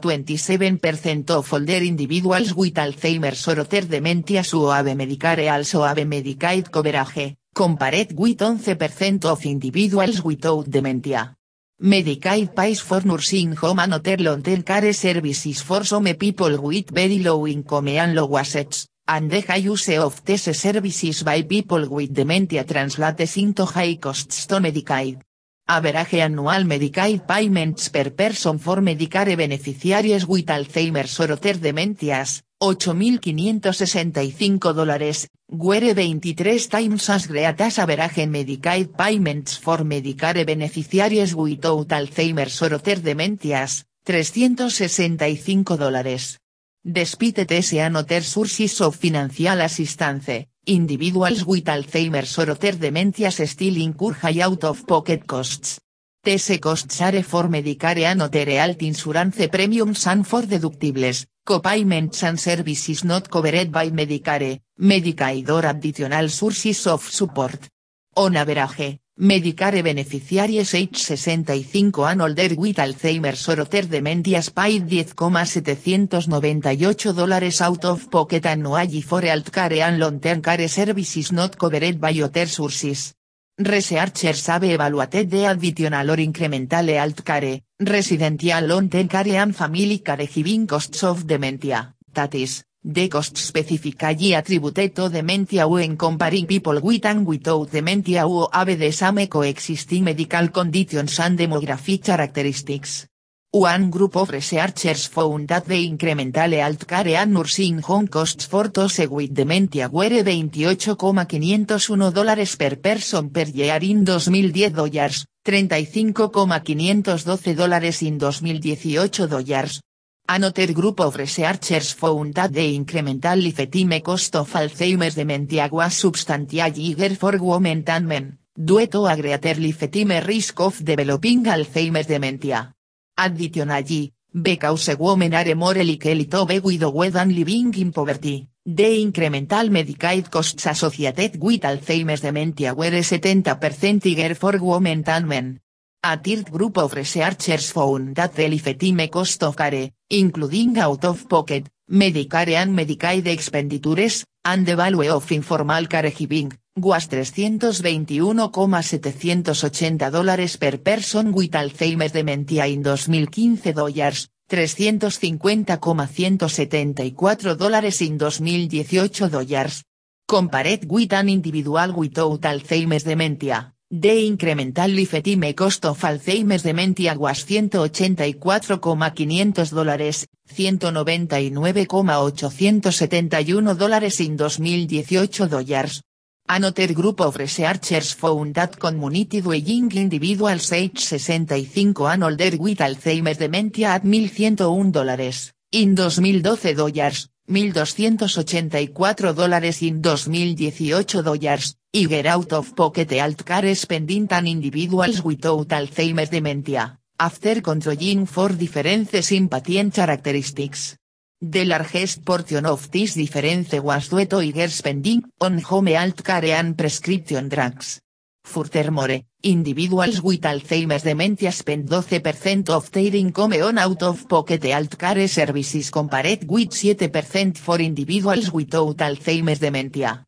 27% of older individuals with Alzheimer's or other dementia su have Medicare also have Medicaid coverage, compared with 11% of individuals without dementia. Medicaid pays for nursing home and other long-term care services for some people with very low income and low assets, and the high use of these services by people with dementia translates into high costs to Medicaid. Average annual Medicaid payments per person for Medicare beneficiaries with Alzheimer's or other dementias, 8.565 dólares, were 23 times as great as average Medicaid payments for Medicare beneficiaries without Alzheimer's or other dementias, 365 dólares. Despite these and other sources of financial assistance, individuals with Alzheimer's or other dementias still incur high out-of-pocket costs. These costs are for Medicare and other health insurance premiums and for deductibles, copayments and services not covered by Medicare, Medicaid or additional sources of support. On average, Medicare beneficiaries age 65 and older with Alzheimer's or other dementias paid 10,798 dólares out of pocket annually for healthcare and long-term care services not covered by other sources. Researchers have evaluated the additional or incremental healthcare, residential long-term care and family caregiving costs of dementia, that is, the costs specifically attributed to dementia when comparing people with and without dementia who have the same coexisting medical conditions and demographic characteristics. One group of researchers found that the incremental healthcare and nursing home costs for those with dementia were 28,501 dólares per person per year in 2010 dollars, 35,512 dólares in 2018 dollars, Another group of researchers found that the incremental lifetime cost of Alzheimer's dementia was substantially higher for women than men, due to greater lifetime risk of developing Alzheimer's dementia. Additionally, because women are more likely to be widowed and living in poverty, the incremental Medicaid costs associated with Alzheimer's dementia were 70% higher for women than men. A third group of researchers found that lifetime cost of care, including out-of-pocket, Medicare and Medicaid expenditures, and the value of informal caregiving, was 321,780 dólares per person with Alzheimer's dementia in 2015 dollars, 350,174 dólares in 2018 dollars. Compared with an individual without Alzheimer's dementia, The incremental lifetime cost of Alzheimer's dementia was 184,500 dólares, 199,871 dólares in 2018 dollars. Another group of researchers found that community dwelling individuals age 65 and older with Alzheimer's dementia at 1101 dólares, in 2012 dollars, 1.284 dólares in 2018 dollars, get out of pocket healthcare spending an individuals without Alzheimer's dementia, after controlling for differences in patient characteristics. The largest portion of this difference was due to spending on home healthcare and prescription drugs. Furthermore, individuals with Alzheimer's dementia spend 12% of their income on out-of-pocket healthcare services compared with 7% for individuals without Alzheimer's dementia.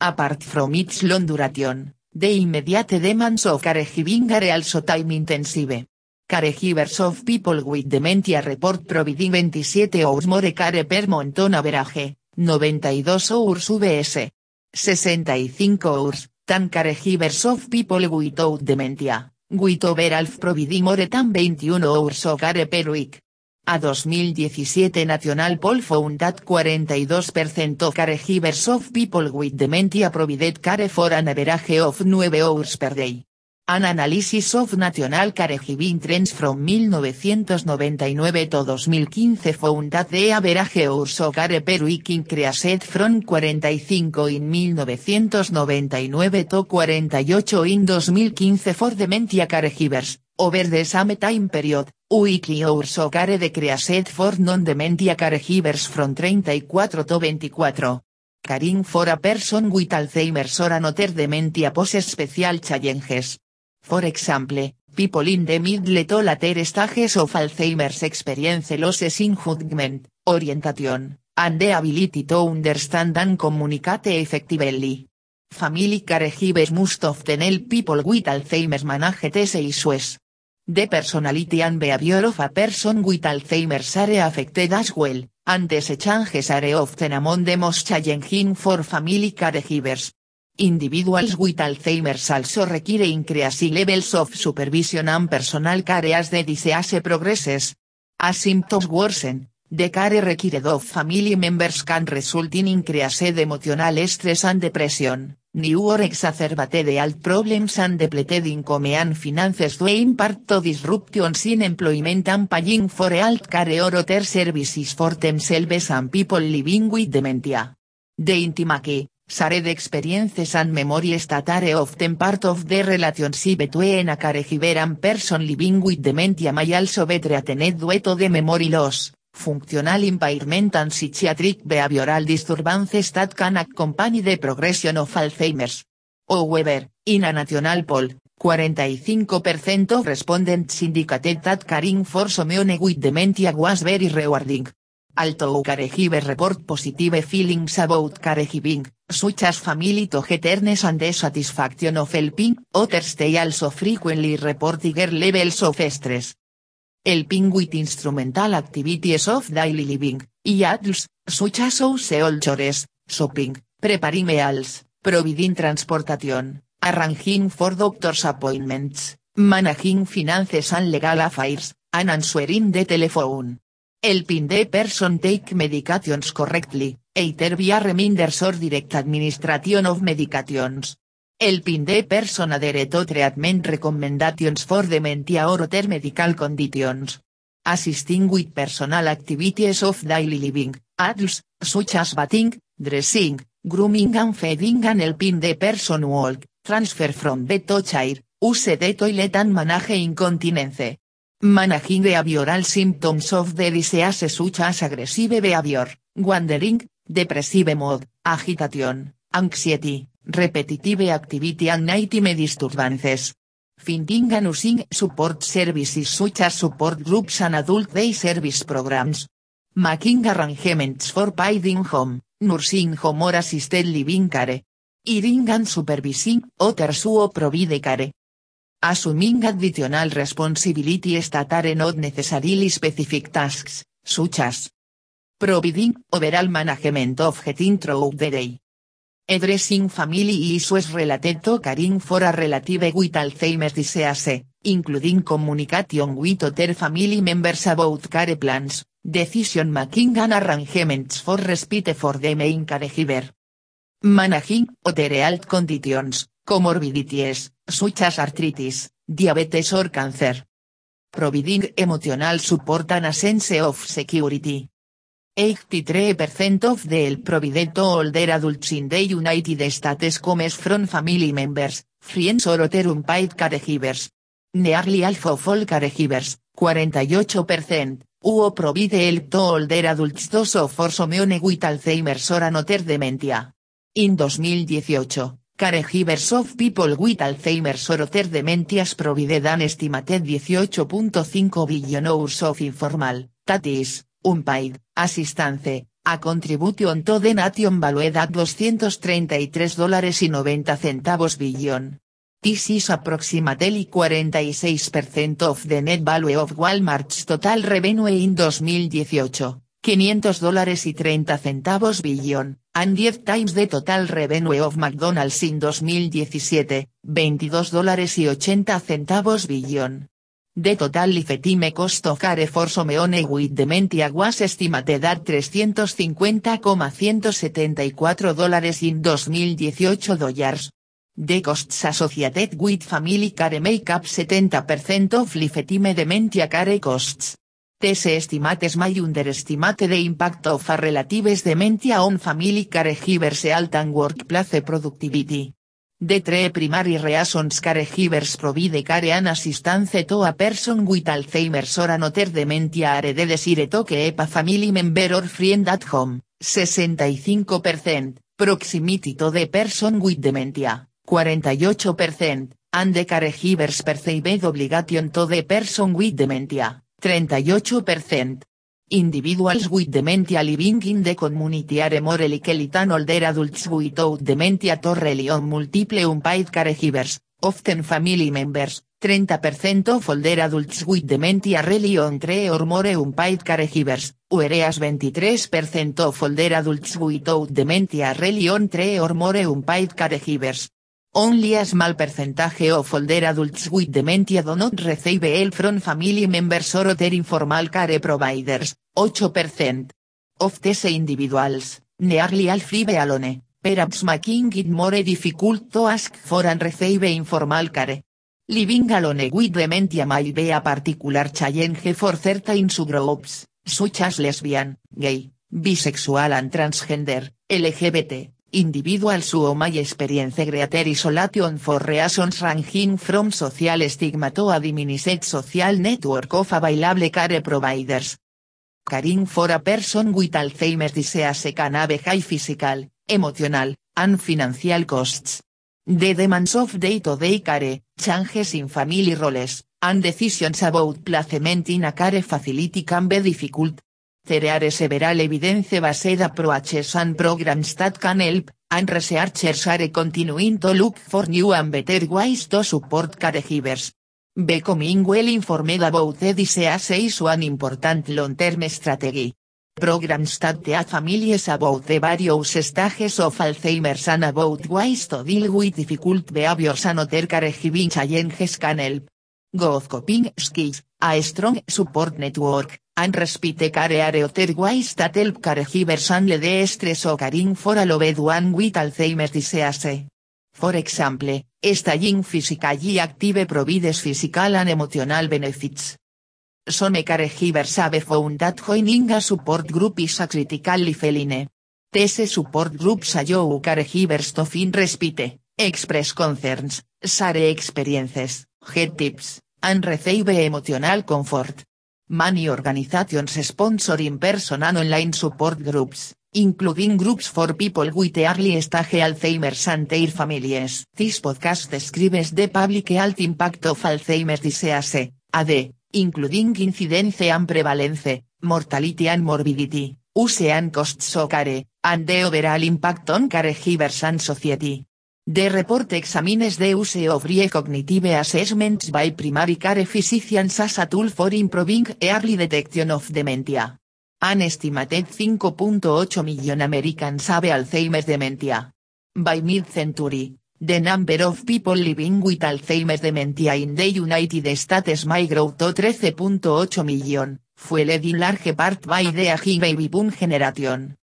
Apart from its long duration, the immediate demands of caregiving are also time intensive. Caregivers of people with dementia report providing 27 hours more care per month on average, 92 hours vs. 65 hours tan caregivers of people without dementia, with over half providing more than 21 hours of care per week. A 2017 National Poll found that 42% of caregivers of people with dementia provided care for an average of 9 hours per day. An analysis of national caregiving trends from 1999 to 2015 found that the average hours of care per week increased from 45 in 1999 to 48 in 2015 for dementia caregivers, over the same time period, weekly hours of care decreased for non-dementia caregivers from 34 to 24. Caring for a person with Alzheimer's or another dementia poses special challenges. For example, people in the middle to later stages of Alzheimer's experience losses in judgment, orientation, and the ability to understand and communicate effectively. Family caregivers must often help people with Alzheimer's manage these issues. The personality and behavior of a person with Alzheimer's are affected as well, and these changes are often among the most challenging for family caregivers. Individuals with Alzheimer's also require increasing levels of supervision and personal care as the disease progresses. As symptoms worsen, the care required of family members can result in increased emotional stress and depression, new or exacerbated health problems and depleted income and finances due in part to disruptions in employment and paying for health care or other services for themselves and people living with dementia. The intimacy, shared experiences and memories that are often part of the relationship between a caregiver and person living with dementia may also be treated due to the memory loss, functional impairment and psychiatric behavioral disturbances that can accompany the progression of Alzheimer's. However, in a national poll, 45% of respondents indicated that caring for someone with dementia was very rewarding. Although caregivers report positive feelings about caregiving, such as family togetherness and the satisfaction of helping, others they also frequently report higher levels of stress. Helping with instrumental activities of daily living, adults, such as household chores, shopping, preparing meals, providing transportation, arranging for doctor's appointments, managing finances and legal affairs, and answering the telephone. Helping the person take medications correctly, either via reminders or direct administration of medications. Helping the person adhere to treatment recommendations for dementia or other medical conditions. Assisting with personal activities of daily living, adults, such as bathing, dressing, grooming and feeding and helping the person walk, transfer from bed to chair, use the toilet and manage incontinence. Managing behavioral symptoms of the disease such as aggressive behavior, wandering, depressive mood, agitation, anxiety, repetitive activity and nighttime disturbances. Finding and using support services such as support groups and adult day service programs. Making arrangements for paiding home, nursing home or assisted living care. Hearing and supervising others who provide care. Assuming additional responsibilities that are not necessarily specific tasks, such as providing overall management of getting through the day. Addressing family issues related to caring for a relative with Alzheimer's disease, including communication with other family members about care plans, decision making and arrangements for respite for the main caregiver. Managing other health conditions, comorbidities, such as arthritis, diabetes or cancer. Providing emotional support and a sense of security. 83% of the provided older adults in the United States comes from family members, friends or other unpaid caregivers. Nearly half of all caregivers, 48%, who provide help to older adults those of for someone with Alzheimer's or another dementia. In 2018, caregivers of people with Alzheimer's or other dementias provided an estimated 18.5 billion hours of informal, that is, unpaid, assistance, a contribution to the nation valued at 233 dólares y 90 centavos. This is approximately 46% of the net value of Walmart's total revenue in 2018, 500 dólares y 30 centavos billón, and 10 times the total revenue of McDonald's in 2017, 22 dólares y 80 centavos billón. The total lifetime cost of care for someone with dementia was estimated at 350,174 dólares in 2018 dollars. The costs associated with family care make up 70% of lifetime dementia care costs. These estimates may underestimate the impact of a relative's dementia on family caregivers health and workplace productivity. The three primary reasons caregivers provide care and assistance to a person with Alzheimer's or another dementia are the desire to keep a family member or friend at home, 65%, proximity to the person with dementia, 48%, and the caregivers perceived obligation to the person with dementia, 38%. Individuals with dementia living in the community are more likely than older adults without dementia to rely on multiple unpaid caregivers, often family members, 30% of older adults with dementia rely on three or more unpaid caregivers, whereas 23% of older adults without dementia rely on three or more unpaid caregivers. Only a small percentage of older adults with dementia do not receive help from family members or other informal care providers, 8%. Of these individuals, nearly all live alone, perhaps making it more difficult to ask for and receive informal care. Living alone with dementia might be a particular challenge for certain subgroups, such as lesbian, gay, bisexual and transgender, LGBT, individuals who may experience greater isolation for reasons ranging from social stigma to a diminished social network of available care providers. Caring for a person with Alzheimer's disease can have high physical, emotional, and financial costs. The demands of day-to-day care, changes in family roles, and decisions about placement in a care facility can be difficult, there several evidence-based approaches and programs that can help, and researchers are continuing to look for new and better ways to support caregivers. Becoming well informed about the disease is important long-term strategy. Programs that teach families about the various stages of Alzheimer's and about ways to deal with difficult behaviors and other caregiving challenges can help. Good coping skills, a strong support network, and respite care are other ways that help caregivers handle the stress occurring for a loved one with Alzheimer's disease. For example, staying physically active provides physical and emotional benefits. Some caregivers have found that joining a support group is a critical feeling. These support groups allow caregivers to find respite, express concerns, share experiences, get tips, and receive emotional comfort. Many organizations sponsor in-person and online support groups, including groups for people with early stage Alzheimer's and their families. This podcast describes the public health impact of Alzheimer's disease, AD, including incidence and prevalence, mortality and morbidity, use and costs of care, and the overall impact on caregivers and society. The report examines the use of cognitive assessments by primary care physicians as a tool for improving early detection of dementia. An estimated 5.8 million Americans have Alzheimer's dementia. By mid-century, the number of people living with Alzheimer's dementia in the United States may grow to 13.8 million, fueled in large part by the aging baby boom generation.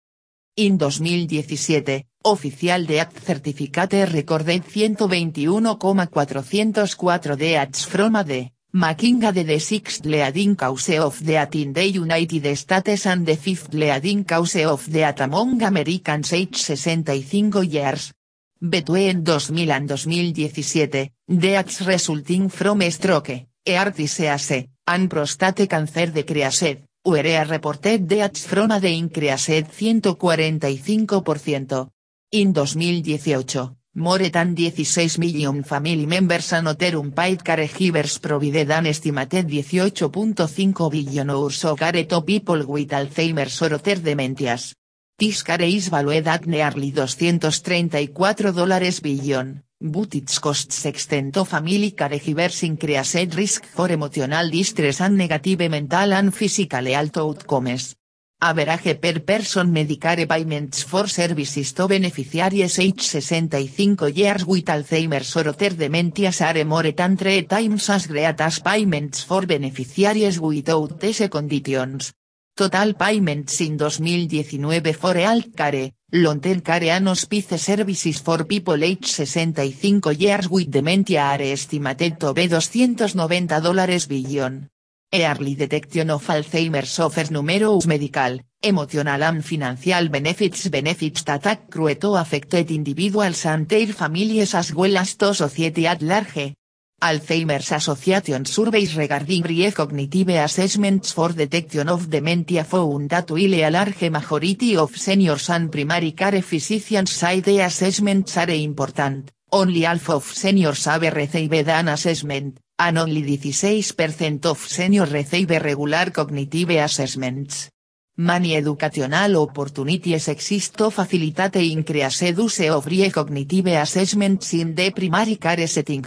In 2017, oficial de Act Certificate recorded 121,404 deaths from AD, making AD the sixth leading cause of death in the United States and the fifth leading cause of death among Americans age 65 years. Between 2000 and 2017, deaths resulting from stroke, heart disease, and prostate cancer decreased, Urea reported deaths from AD increased 145%. In 2018, more than 16 million family members and other unpaid caregivers provided an estimated 18.5 billion hours of care to people with Alzheimer's or other dementias. This care is valued at nearly 234 dollars billion. But its costs extend to family caregivers increased risk for emotional distress and negative mental and physical health outcomes. Average per person Medicare payments for services to beneficiaries age 65 years with Alzheimer's or other dementias are more than three times as great as payments for beneficiaries without these conditions. Total payments in 2019 for health care, long-term care and hospice services for people age 65 years with dementia are estimated to be 290 dólares billion. Early detection of Alzheimer's offers numerous medical, emotional and financial benefits benefits that accrue affected individuals and their families as well as to society at large. Alzheimer's Association surveys regarding brief cognitive assessments for detection of dementia found that a large majority of seniors and primary care physicians say the assessments are important, only half of seniors have received an assessment, and only 16% of seniors receive regular cognitive assessments. Many educational opportunities exist to facilitate increased use of cognitive assessments in the primary care setting.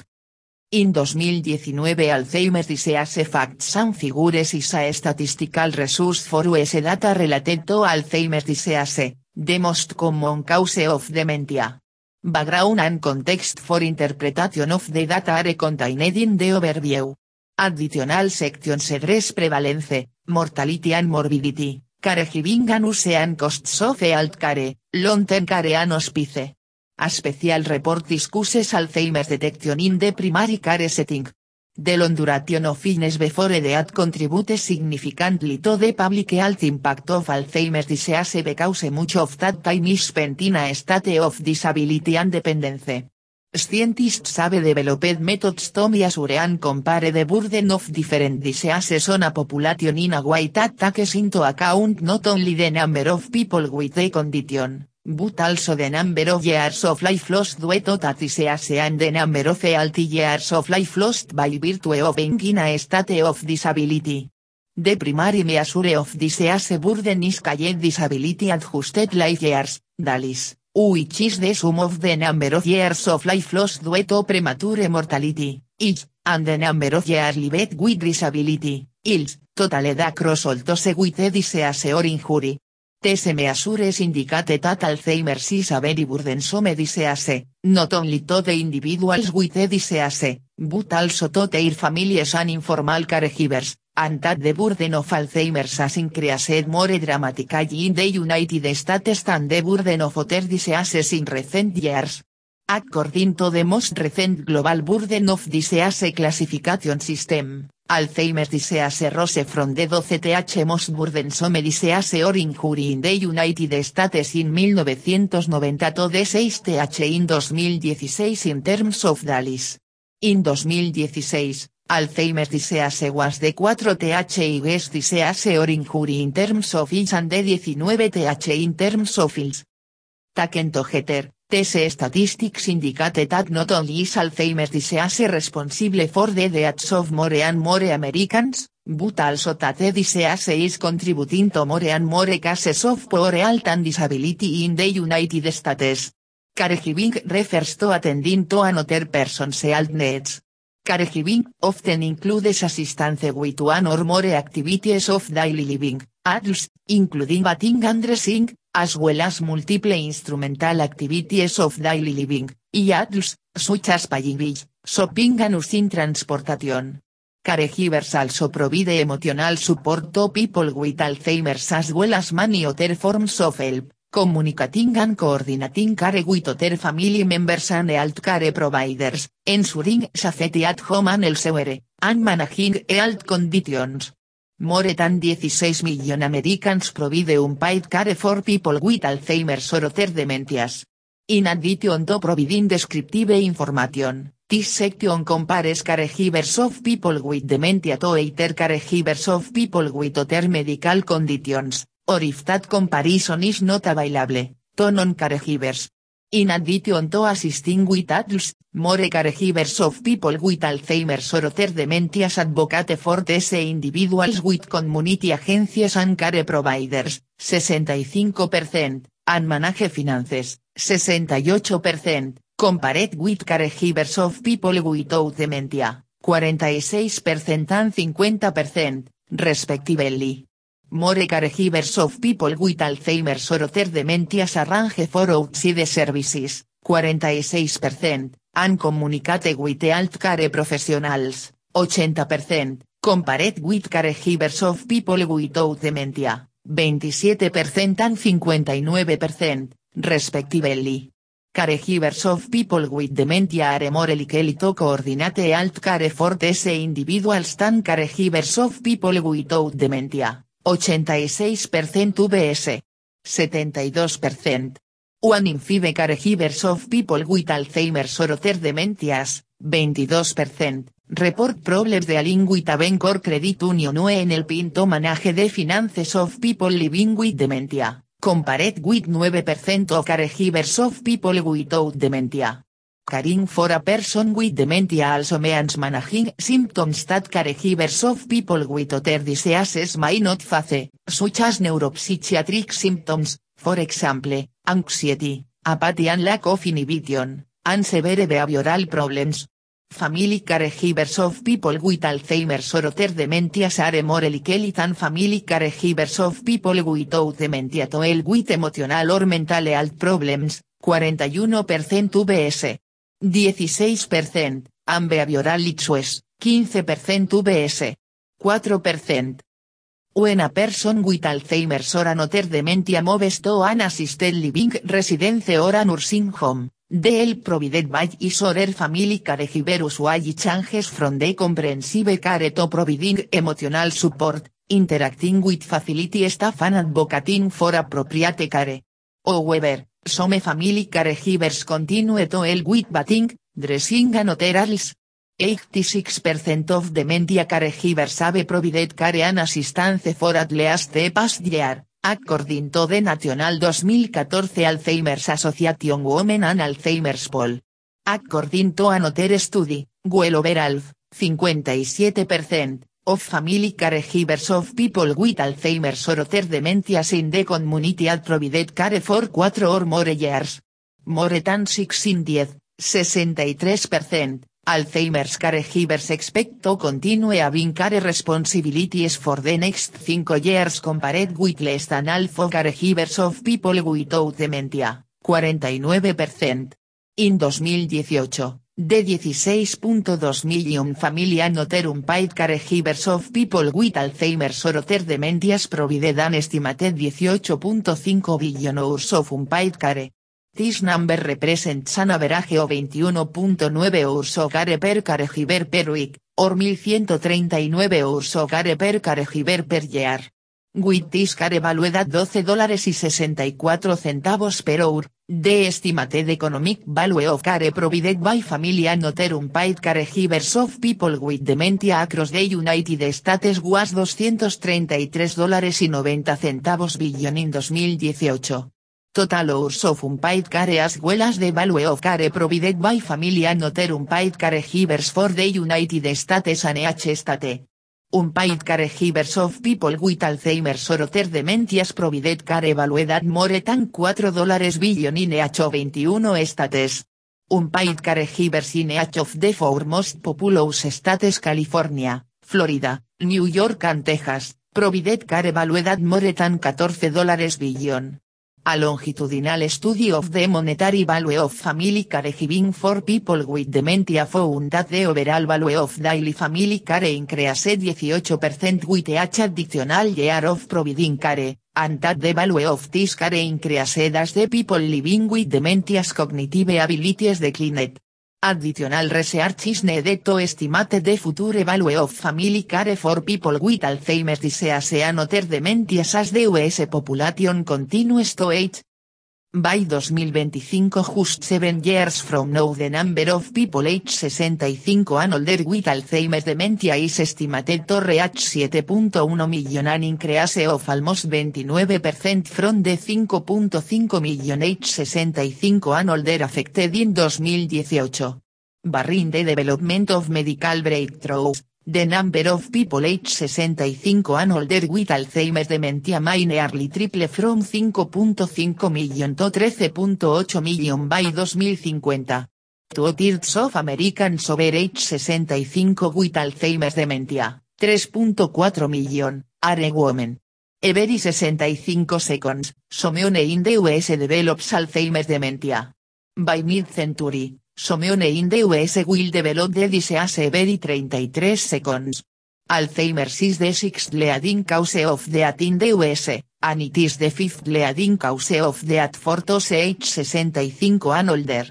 In 2019 Alzheimer's Disease Facts and Figures is a statistical resource for US data related to Alzheimer's disease, the most common cause of dementia. Background and context for interpretation of the data are contained in the overview. Additional sections address prevalence, mortality and morbidity, caregiving and use and costs of health care, long-term care and hospice. A special report discusses Alzheimer's detection in the primary care setting. The long duration of illness before death contributes significantly to the public health impact of Alzheimer's disease because much of that time is spent in a state of disability and dependence. Scientists have developed methods to measure and compare the burden of different diseases on a population in a way that takes into account not only the number of people with the condition, but also the number of years of life lost due to that disease and the number of healthy years of life lost by virtue of being in a state of disability. The primary measure of disease burden is called disability adjusted life years, DALIS, which is the sum of the number of years of life lost due to premature mortality, each, and the number of years lived with disability, ILS, totaled across all those with disease or injury. These measures indicate that Alzheimer's is a very burdensome disease, not only to the individuals with the disease, but also to their families and informal caregivers, and that the burden of Alzheimer's has increased more dramatically in the United States than the burden of other diseases in recent years. According to the most recent Global Burden of Disease Classification System, Alzheimer's disease rose from the 12th most burdensome disease or in the United States in 1990 to the 6th in 2016 in terms of DALIS. In 2016, Alzheimer's disease was the 4th biggest disease or injury in terms of age and the 19th in terms of ills. Taken together, these statistics indicate that not only is Alzheimer's disease responsible for the deaths of more and more Americans, but also that the disease is contributing to more and more cases of poor health and disability in the United States. Caregiving refers to attending to another person's health needs. Caregiving often includes assistance with one or more activities of daily living, adults, including bathing and dressing, as well as multiple instrumental activities of daily living, y adults, such as paying shopping and using transportation. Caregivers also provide emotional support to people with Alzheimer's as well as many other forms of help, communicating and coordinating care with other family members and health care providers, ensuring safety at home and elsewhere, and managing health conditions. More than 16 million Americans provide unpaid care for people with Alzheimer's or other dementias. In addition to providing descriptive information, this section compares caregivers of people with dementia to other caregivers of people with other medical conditions, or if that comparison is not available, to non-caregivers. In addition to assisting with adults, more caregivers of people with Alzheimer's or other dementias advocate for these individuals with community agencies and care providers, 65%, and manage finances, 68%, compared with caregivers of people without dementia, 46% and 50%, respectively. More caregivers of people with Alzheimer's or other dementias arrange for outside services, 46%, and communicate with health care professionals, 80%, compared with caregivers of people without dementia, 27% and 59%, respectively. Caregivers of people with dementia are more likely to coordinate health care for these individuals than caregivers of people without dementia. 86% VS. 72%. One in five caregivers of people with Alzheimer's or other dementias, 22%, report problems dealing with a bank or credit union en el pinto manage the finances of people living with dementia, compared with 9% of caregivers of people without dementia. Caring for a person with dementia also means managing symptoms that caregivers of people with other diseases may not face, such as neuropsychiatric symptoms, for example, anxiety, apathy and lack of inhibition, and severe behavioral problems. Family caregivers of people with Alzheimer's or other dementias are more likely than family caregivers of people without dementia to deal with emotional or mental health problems, 41% VS. 16%, and behavioral issues, 15% VS. 4%. When a person with Alzheimer's or another dementia moves to an assisted living residence or a nursing home, Del provided by is or her family caregiver usually changes from the comprehensive care to providing emotional support, interacting with facility staff and advocating for appropriate care. However, some family caregivers continue to help with bathing, dressing and other else. 86% of dementia caregivers have provided care and assistance for at least the past year. According to the National 2014 Alzheimer's Association Women and Alzheimer's Poll. According to another study, well overall, 57%, of family caregivers of people with Alzheimer's or other dementias in the community had provided care for 4 or more years. More than 6 in 10, 63%, Alzheimer's caregivers expect to continue having care responsibilities for the next 5 years compared with less than half caregivers of people without dementia, 49%. In 2018, de 16.2 million family and paid caregivers of people with Alzheimer's or other dementias provided an estimated 18.5 billion hours of unpaid care. This number represents an average of 21.9 hours of care per caregiver per week, or 1139 hours of care per caregiver per year. With this care valued at 12 dólares y 64 centavos per hour, the estimated economic value of care provided by family and other unpaid caregivers of people with dementia across the United States was 233 dólares y 90 centavos billion in 2018. Total hours of unpaid care as well as the value of care provided by family and other unpaid caregivers for the United States and each state. Unpaid caregivers of people with Alzheimer's or other dementias provided care valued at more than 4 dólares billion in each 21 states. Unpaid caregivers in each of the four most populous states California, Florida, New York and Texas, provided care valued at more than 14 dólares billion. A longitudinal study of the monetary value of family caregiving for people with dementia found that the overall value of daily family care increased 18% with each additional year of providing care, and that the value of this care increased as the people living with dementia's cognitive abilities declined. Additional research is needed to estimate the future value of family care for people with Alzheimer's disease and other dementias as the US population continues to age. By 2025 just 7 years from now the number of people age 65 and older with Alzheimer's dementia is estimated to reach 7.1 million an increase of almost 29% from the 5.5 million age 65 and older affected in 2018. Barring the development of medical breakthroughs, The number of people age 65 and older with Alzheimer's dementia may nearly triple from 5.5 million to 13.8 million by 2050. Two-thirds of Americans over age 65 with Alzheimer's dementia, 3.4 million, are women. Every 65 seconds, someone in the US develops Alzheimer's dementia. By mid-century, Someone in the US will develop the disease every 33 seconds. Alzheimer's is the sixth leading cause of death in the US, and it is the fifth leading cause of death for those age 65 and older.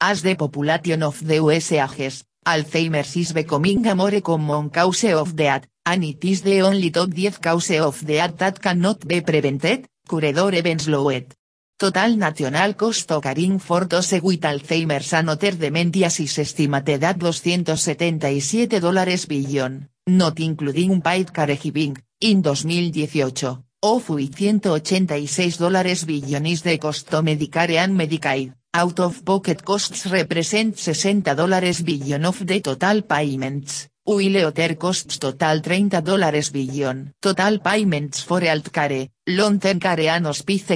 As the population of the US ages, Alzheimer's is becoming a more common cause of death, and it is the only top 10 cause of death that cannot be prevented, cured or even slowed. Total national cost caring for those with Alzheimer's and other dementias estimated at 277 dólares billion, not including paid caregiving, in 2018, of which 186 dólares billion is the cost to Medicare and Medicaid, Out of pocket costs represent 60 dólares billion of the total payments. Other costs total 30 dólares billion. Total payments for alt care, long term care and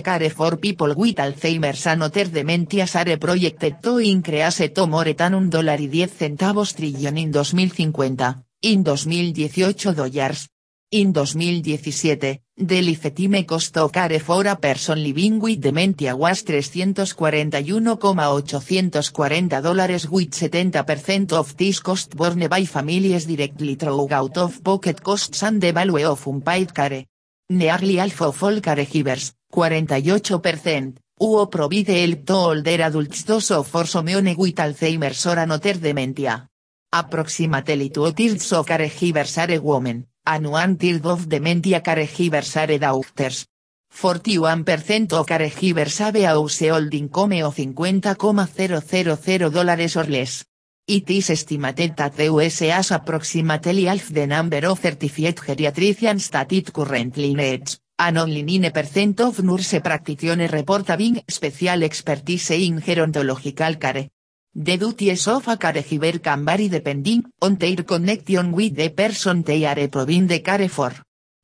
care for people with Alzheimer's and other dementias are projected to increase to more than un dólar y 10 centavos trillion in 2050, in 2018 dollars. In 2017, the lifetime cost care for a person living with dementia was 341,840 dólares with 70% of this cost borne by families directly through out of pocket costs and the value of unpaid care. Nearly half of all caregivers, 48%, who provide help to older adults those of for someone with Alzheimer's or another dementia. Approximately two-thirds of caregivers are women, one-third of dementia caregivers are doctors. 41% of caregivers have a household income of 50,000 dólares or less. It is estimated that the US has approximately half the number of certified geriatricians that it currently needs, and only 9% of nurse practitioners report having special expertise in gerontological care. The duties of a caregiver can vary depending on their connection with the person they are providing the care for.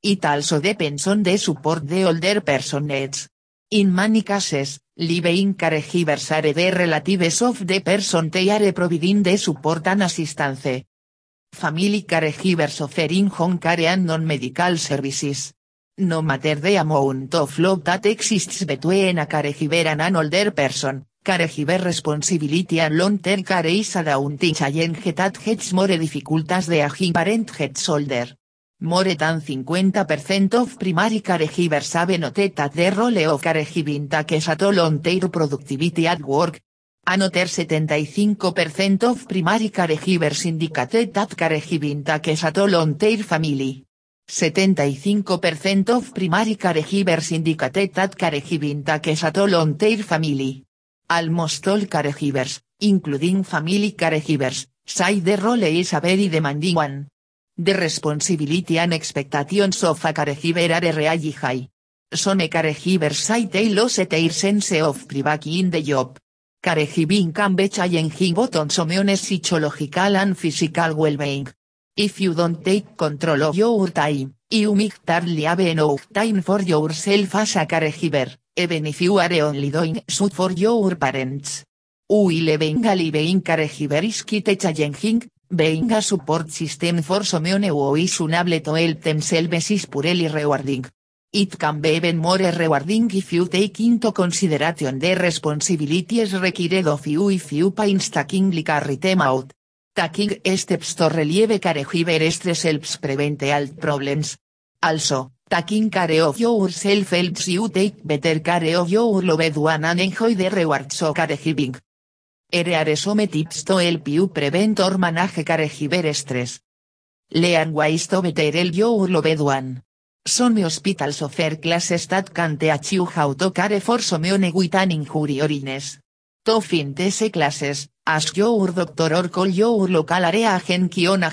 It also depends on the support the older person. In many cases, living caregivers are the relatives of the person they are providing the support and assistance. Family caregivers offering home care and non-medical services. No matter the amount of love that exists between a caregiver and an older person, caregiver responsibility and long-term care is a daunting challenge that gets more difficult the aging parent gets older. More than 50% of primary caregivers have noted that the role of caregiving takes a toll on their productivity at work. Another 75% of primary caregivers indicated that caregiving takes a toll on their family. 75% of primary caregivers indicated that caregiving takes a toll on their family. Almost all caregivers, including family caregivers, say the role is a very demanding one. The responsibility and expectations of a caregiver are really high. Some caregivers say they lost their sense of privacy in the job. Caregiving can be challenging both on someone's psychological and physical well-being. If you don't take control of your time, you might hardly have enough time for yourself as a caregiver, even if you are only doing so for your parents. While being a living caregiver is quite challenging, being a support system for someone who is unable to help themselves is purely rewarding. It can be even more rewarding if you take into consideration the responsibilities required of you if you painstakingly carry them out. Taking steps to relieve caregiver stress helps prevent health problems. Also, taking care of yourself helps you take better care of your loved one and enjoy the rewards of caregiving. Here are some tips to help you prevent or manage caregiver stress. Learn ways to better help your loved one. Some hospitals offer classes that can teach you how to care for someone with an injury or illness. To find these classes, ask your doctor or call your local area agency on.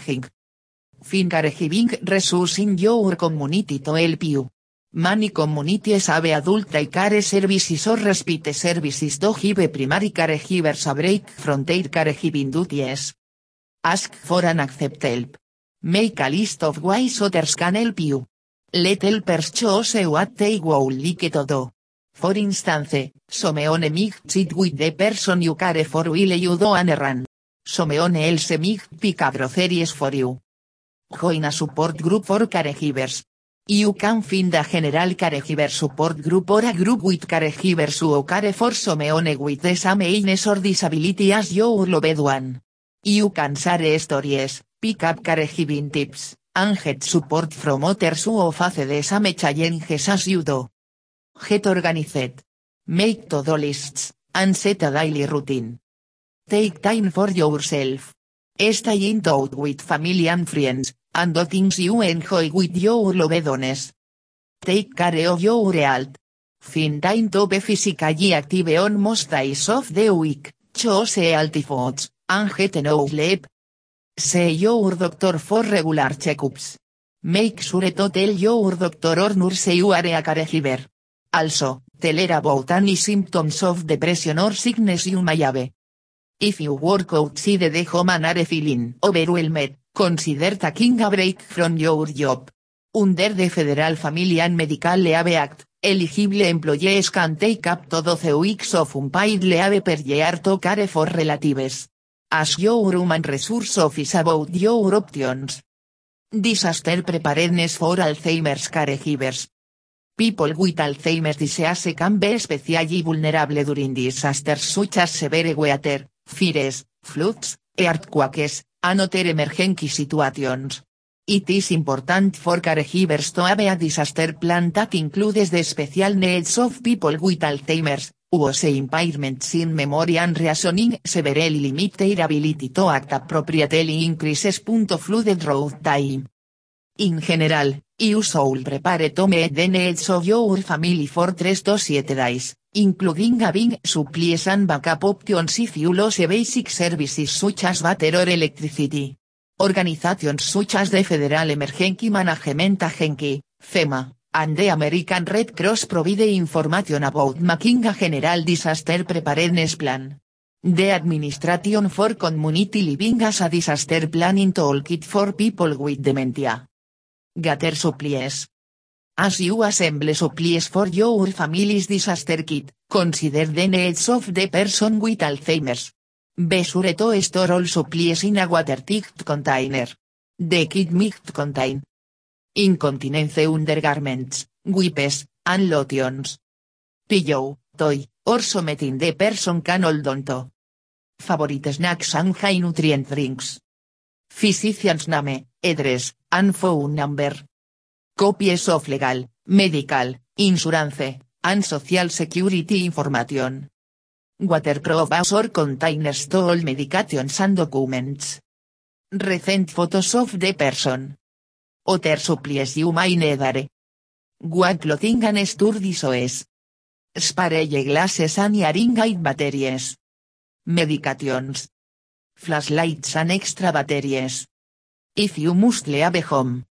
Find caregiving resources in your community to help you. Many communities have adult care services or respite services to give primary caregivers a break from their caregiving duties. Ask for and accept help. Make a list of ways others can help you. Let helpers choose what they would like to do. For instance, someone might sit with the person you care for while you do an errand. Someone else might pick up groceries for you. Join a support group for caregivers. You can find a general caregiver support group or a group with caregivers who care for someone with the same illness or disability as your loved one. You can share stories, pick up caregiving tips, and get support from others who face the same challenges as you do. Get organized. Make to-do lists, and set a daily routine. Take time for yourself. Stay in touch with family and friends, and do things you enjoy with your loved ones. Take care of your health. Find time to be physically active on most days of the week, choose healthy foods, and get enough sleep. See your doctor for regular checkups. Make sure to tell your doctor or nurse you are a caregiver. Also, Tell about any symptoms of depression or sickness you may have. If you work outside the home and are feeling overwhelmed, consider taking a break from your job. Under the Federal Family and Medical Leave Act, eligible employees can take up to 12 weeks of unpaid leave per year to care for relatives. As your human resource office about your options. Disaster preparedness for Alzheimer's caregivers. People with Alzheimer's disease can be especially vulnerable during disasters such as severe weather, fires, floods, earthquakes, and other emergency situations. It is important for caregivers to have a disaster plan that includes the special needs of people with Alzheimer's, whose impairments in memory and reasoning severely limit their ability to act appropriately increases. Flooded road time. In general, you should prepare to meet the needs of your family for 3 to 7 days, including having supplies and backup options if you lose basic services such as water or electricity. Organizations such as the Federal Emergency Management Agency, FEMA, and the American Red Cross provide information about making a general disaster preparedness plan. The Administration for Community Living as a Disaster Planning Toolkit for People with Dementia. Gather supplies. As you assemble supplies for your family's disaster kit, consider the needs of the person with Alzheimer's. Be sure to store all supplies in a watertight container. The kit might contain incontinence undergarments, wipes, and lotions. Pillow, toy, or something the person can hold on to. Favorite snacks and high nutrient drinks. Physician's name, address, and phone number. Copies of legal, medical, insurance, and social security information. Waterproof or containers to all medications and documents. Recent photos of the person. Other supplies you may need. What clothing and sturdy shoes. Spare glasses and hearing aid batteries. Medications. Flashlights and extra batteries. If you must leave home.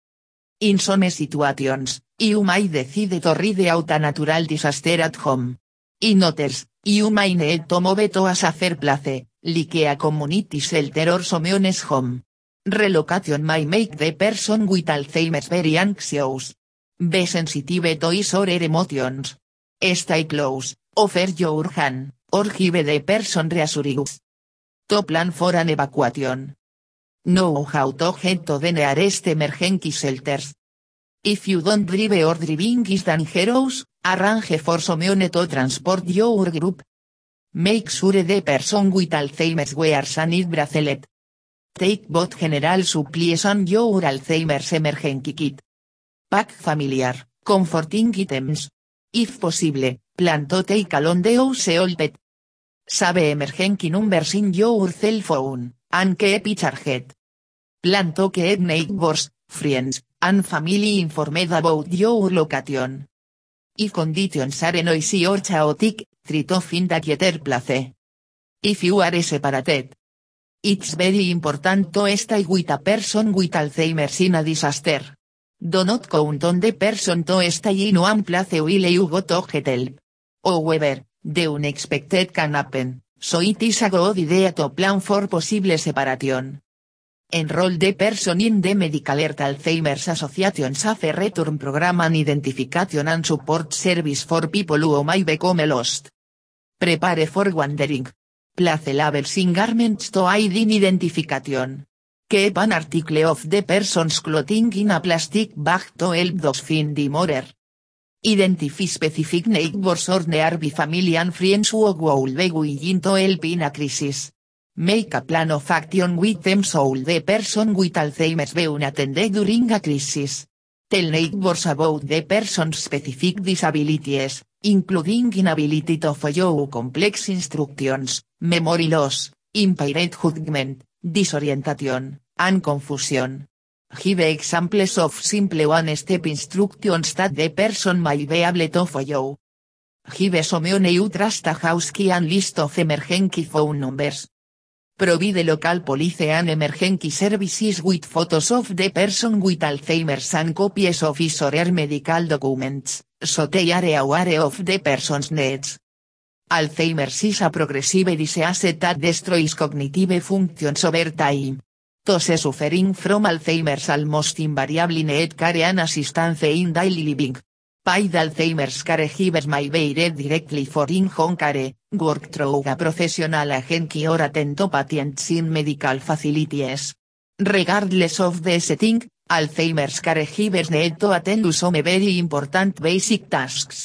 In some situations, you may decide to ride out a natural disaster at home. In others, you may need to move to a safer place, like a community shelter or someone's home. Relocation may make the person with Alzheimer's very anxious. Be sensitive to his or emotions. Stay close, offer your hand, or give the person reassurance. To plan for an evacuation. Know how to get the nearest emergency shelters. If you don't drive or driving is dangerous, arrange for someone to transport your group. Make sure the person with Alzheimer's wears a need bracelet. Take both general supplies and your Alzheimer's emergency kit. Pack familiar, comforting items. If possible, plan to take along the old pet. Save emergency numbers in your cell phone, and keep it charged. Plan to keep neighbors, friends, and family informed about your location. If conditions are noisy or chaotic, try to find a quieter place. If you are separated. It's very important to stay with a person with Alzheimer's in a disaster. Do not count on the person to stay in one place while you go to get help. However, the unexpected can happen, so it is a good idea to plan for possible separation. Enroll the person in the Medical Earth Alzheimer's Association Safe Return Program and Identification and Support Service for people who may become lost. Prepare for wandering. Place labels in garments to aid in identification. Keep an article of the person's clothing in a plastic bag to help those find the murder. Identify specific neighbors or nearby family and friends who will be willing to help in a crisis. Make a plan of action with them so the person with Alzheimer's be unattended during a crisis. Tell neighbors about the person's specific disabilities, including inability to follow complex instructions, memory loss, impaired judgment, disorientation, and confusion. Give examples of simple one-step instructions that the person might be able to follow. Give someone you trust a house key and list of emergency phone numbers. Provide local police and emergency services with photos of the person with Alzheimer's and copies of his or her medical documents, so they are aware of the person's needs. Alzheimer's is a progressive disease that destroys cognitive functions over time. Those suffering from Alzheimer's almost invariably need care and assistance in daily living. Paid Alzheimer's caregivers may be directly for in-home care, work through a professional agency or attend to patients in medical facilities. Regardless of the setting, Alzheimer's caregivers need to attend to some very important basic tasks.